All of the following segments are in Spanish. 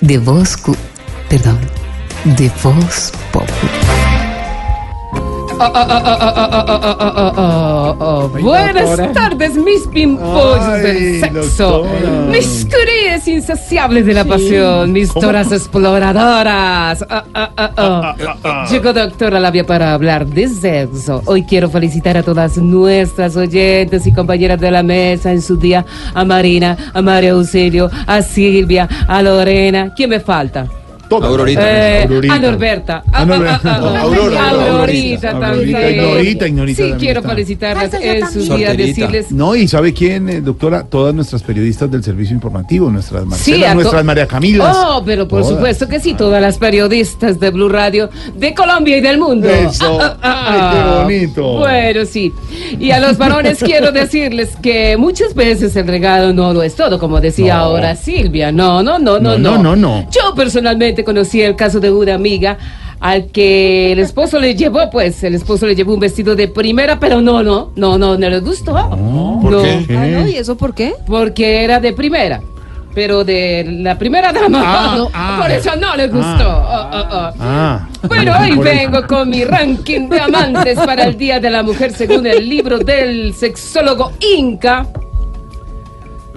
de Voz... Cu- Perdón, de Voz Populi. Buenas tardes, mis pimpollos del sexo, mis curias insaciables de la pasión, mis toras exploradoras. Ah, ah, ah. Llegó doctora Labia para hablar de sexo. Hoy quiero felicitar a todas nuestras oyentes y compañeras de la mesa en su día, a Marina, a María Auxilio, a Silvia, a Lorena. ¿Quién me falta? Aurorita. Eh, Aurorita. a Norberta. A, a- Norberta. a- a- Aurora, Aurorita Aurorita. también. Ignorita, Ignorita Sí, quiero felicitarlas en su también. día, Solterita. decirles... No, y ¿sabe quién, eh, doctora? Todas nuestras periodistas del servicio informativo, nuestras Marcela, Sí, nuestras María Camilas. Oh, pero por Todas. supuesto que sí, todas las periodistas de Blue Radio de Colombia y del mundo. Eso. Ah, ah, Ay, ah. qué bonito. Bueno, sí. Y a los varones quiero decirles que muchas veces el regalo no lo es todo, como decía No. ahora Silvia. No, no, no, no, No, no. no, no, no. Yo personalmente conocí el caso de una amiga al que el esposo le llevó, pues, el esposo le llevó un vestido de primera, pero no, no, no, no, no le gustó. ¿por No. Ah, no, ¿Y eso por qué? Porque era de primera. Pero de la primera dama. Ah, No, ah. por eso no le gustó. Ah, ah. Ah. Bueno, hoy vengo con mi ranking de amantes para el Día de la Mujer según el libro del sexólogo Inca.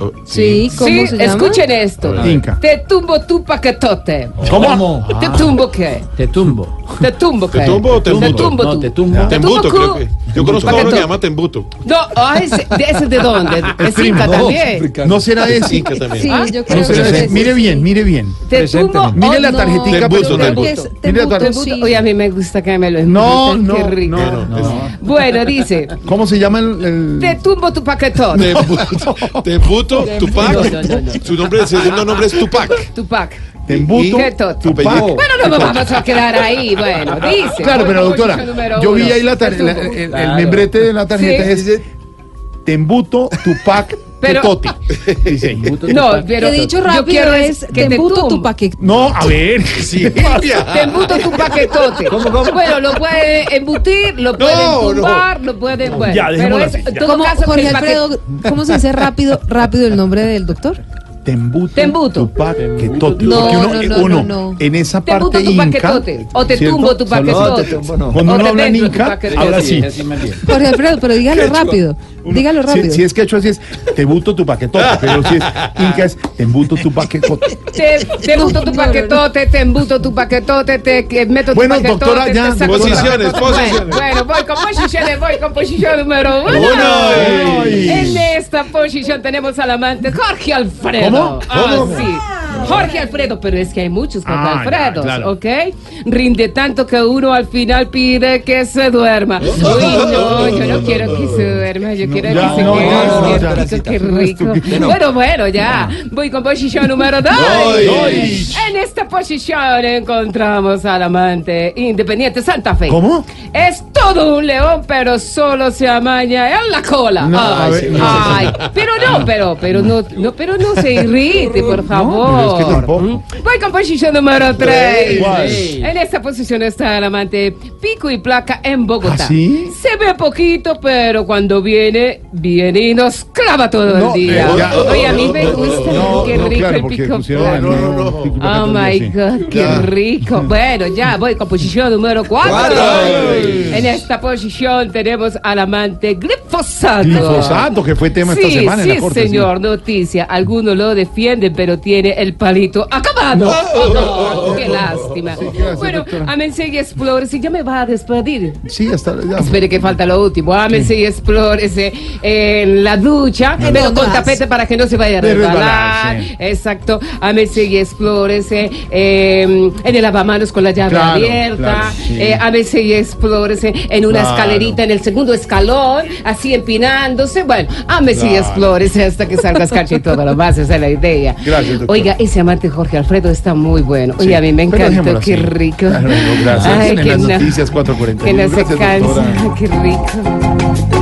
Oh, Sí, ¿cómo sí, se llama? escuchen esto. Te tumbo tu paquetote. ¿Cómo? ¿Te tumbo qué? Te tumbo. ¿Te tumbo qué? ¿Te tumbo o te Te tumbo No, tú. te tumbo. Te tumbo creo que. Yo conozco a uno que se llama Tembuto. No, ah, ese, ¿de ese de dónde? Es Inca No, también. ¿No será ese? Inca también. Sí, Ah, yo No creo será que ese. sí. Mire bien, mire bien. Te tumbo. Mire la no. tarjetica. Tembuto, tembuto. Mire la. Oye, a mí me gusta que me lo No, no, qué rico. no, No, no. Bueno, dice, ¿Cómo se llama el...? el- te tumbo tu paquetón. Tembuto, Tembuto, Tupac. No, no, no, no. Su nombre, el segundo nombre es Tupac. Tu pack. ¿Qué tot? Tupac. Apellido. Bueno, no nos vamos a quedar ahí. Bueno, dice. Claro, pero doctora, yo vi ahí la tar- Te la- tumbo. el, membrete de la tarjeta es dice Tembuto, Tupac, Pero- Toti. Dice. No, pero Que dicho yo rápido quiero es que te tembuto tu paquete. No, a ver. Sí, Te embuto tu paquetote. Bueno, lo puede embutir, lo pueden No, lo pueden. Bueno, Ya, pero es así, en ya. todo ¿Cómo, caso Jorge Alfredo, ¿cómo se dice rápido, rápido el nombre del doctor? Tembuto, Tembuto. Tupac, que Toti. No, Porque uno, no, no, uno no, no. en esa Te embuto parte tu inca. paquetote. O te ¿cierto? tumbo tu Solo- paquetote. No, te tumbo no. Cuando uno te habla en tu inca, habla así. Así. Jorge Alfredo, pero dígalo rápido. Dígalo si- rápido. Si, es quechua, así es Tembuto tu paquetote. Pero si es inca, es Tembuto tu paquetote. Te, te embuto tu No, no, paquetote, te embuto tu paquetote, te que meto tu Bueno, paquetote. doctora, te ya, tu Posiciones, posiciones. Bueno, voy con posiciones, voy con posición número uno. Uno. En esta posición tenemos al amante Jorge Alfredo. ¿Cómo? Ah. Jorge Alfredo, pero es que hay muchos Jorge Ah, ya, Alfredos, claro. ¿ok? Rinde tanto que uno al final pide que se duerma. Uy, no, yo no quiero que se duerma, yo quiero Ya, que se no, quede no, no, despiertito, ya. qué rico. Bueno, bueno, ya. Voy con posición número dos. Doy. En esta posición encontramos al amante independiente Santa Fe. ¿Cómo? Es todo un león, pero solo se amaña en la cola. Ay, ver, no. ay, pero no, pero, pero no, no, pero no se irrite, por favor. es que. ¿Mm? Voy con posición número 3. ¿Cuál? En esta posición está el amante pico y placa en Bogotá. ¿Ah, sí? Se ve poquito, pero cuando viene, viene y nos clava todo No, el día. eh, ya. Oye, a mí me gusta, qué rico claro, el pico placa. Oh my. God, qué Ya. rico. Bueno, ya voy con posición número 4. Cuatro. En esta posición tenemos al amante glifosato. Glifosato, que fue tema sí, esta semana en sí, la corte. sí. señor, noticia. Algunos lo defienden, pero tiene el palito acabado. Oh, no, qué lástima. gracias, bueno, doctora. ámense y explórese. Ya me va a despedir. Sí, hasta ya. Espere que falta lo último. Ámense y explórese en la ducha, pero con tapete para que no se vaya a resbalar. sí. Exacto. Ámense y explórese eh, en el lavamanos con la llave Claro, abierta, claro, sí. eh, y explórese en una Claro. escalerita en el segundo escalón, así empinándose. Bueno, ámese y Claro. Explórese hasta que salga escarcha y todo lo más, esa es la idea. Gracias, doctor. Oiga, ese amante Jorge Alfredo está muy bueno. Sí, Oye, a mí me dejémoslo qué rico. Claro, gracias. Ay, En que las no- noticias 441. que no se Gracias, cansa, doctora. qué rico.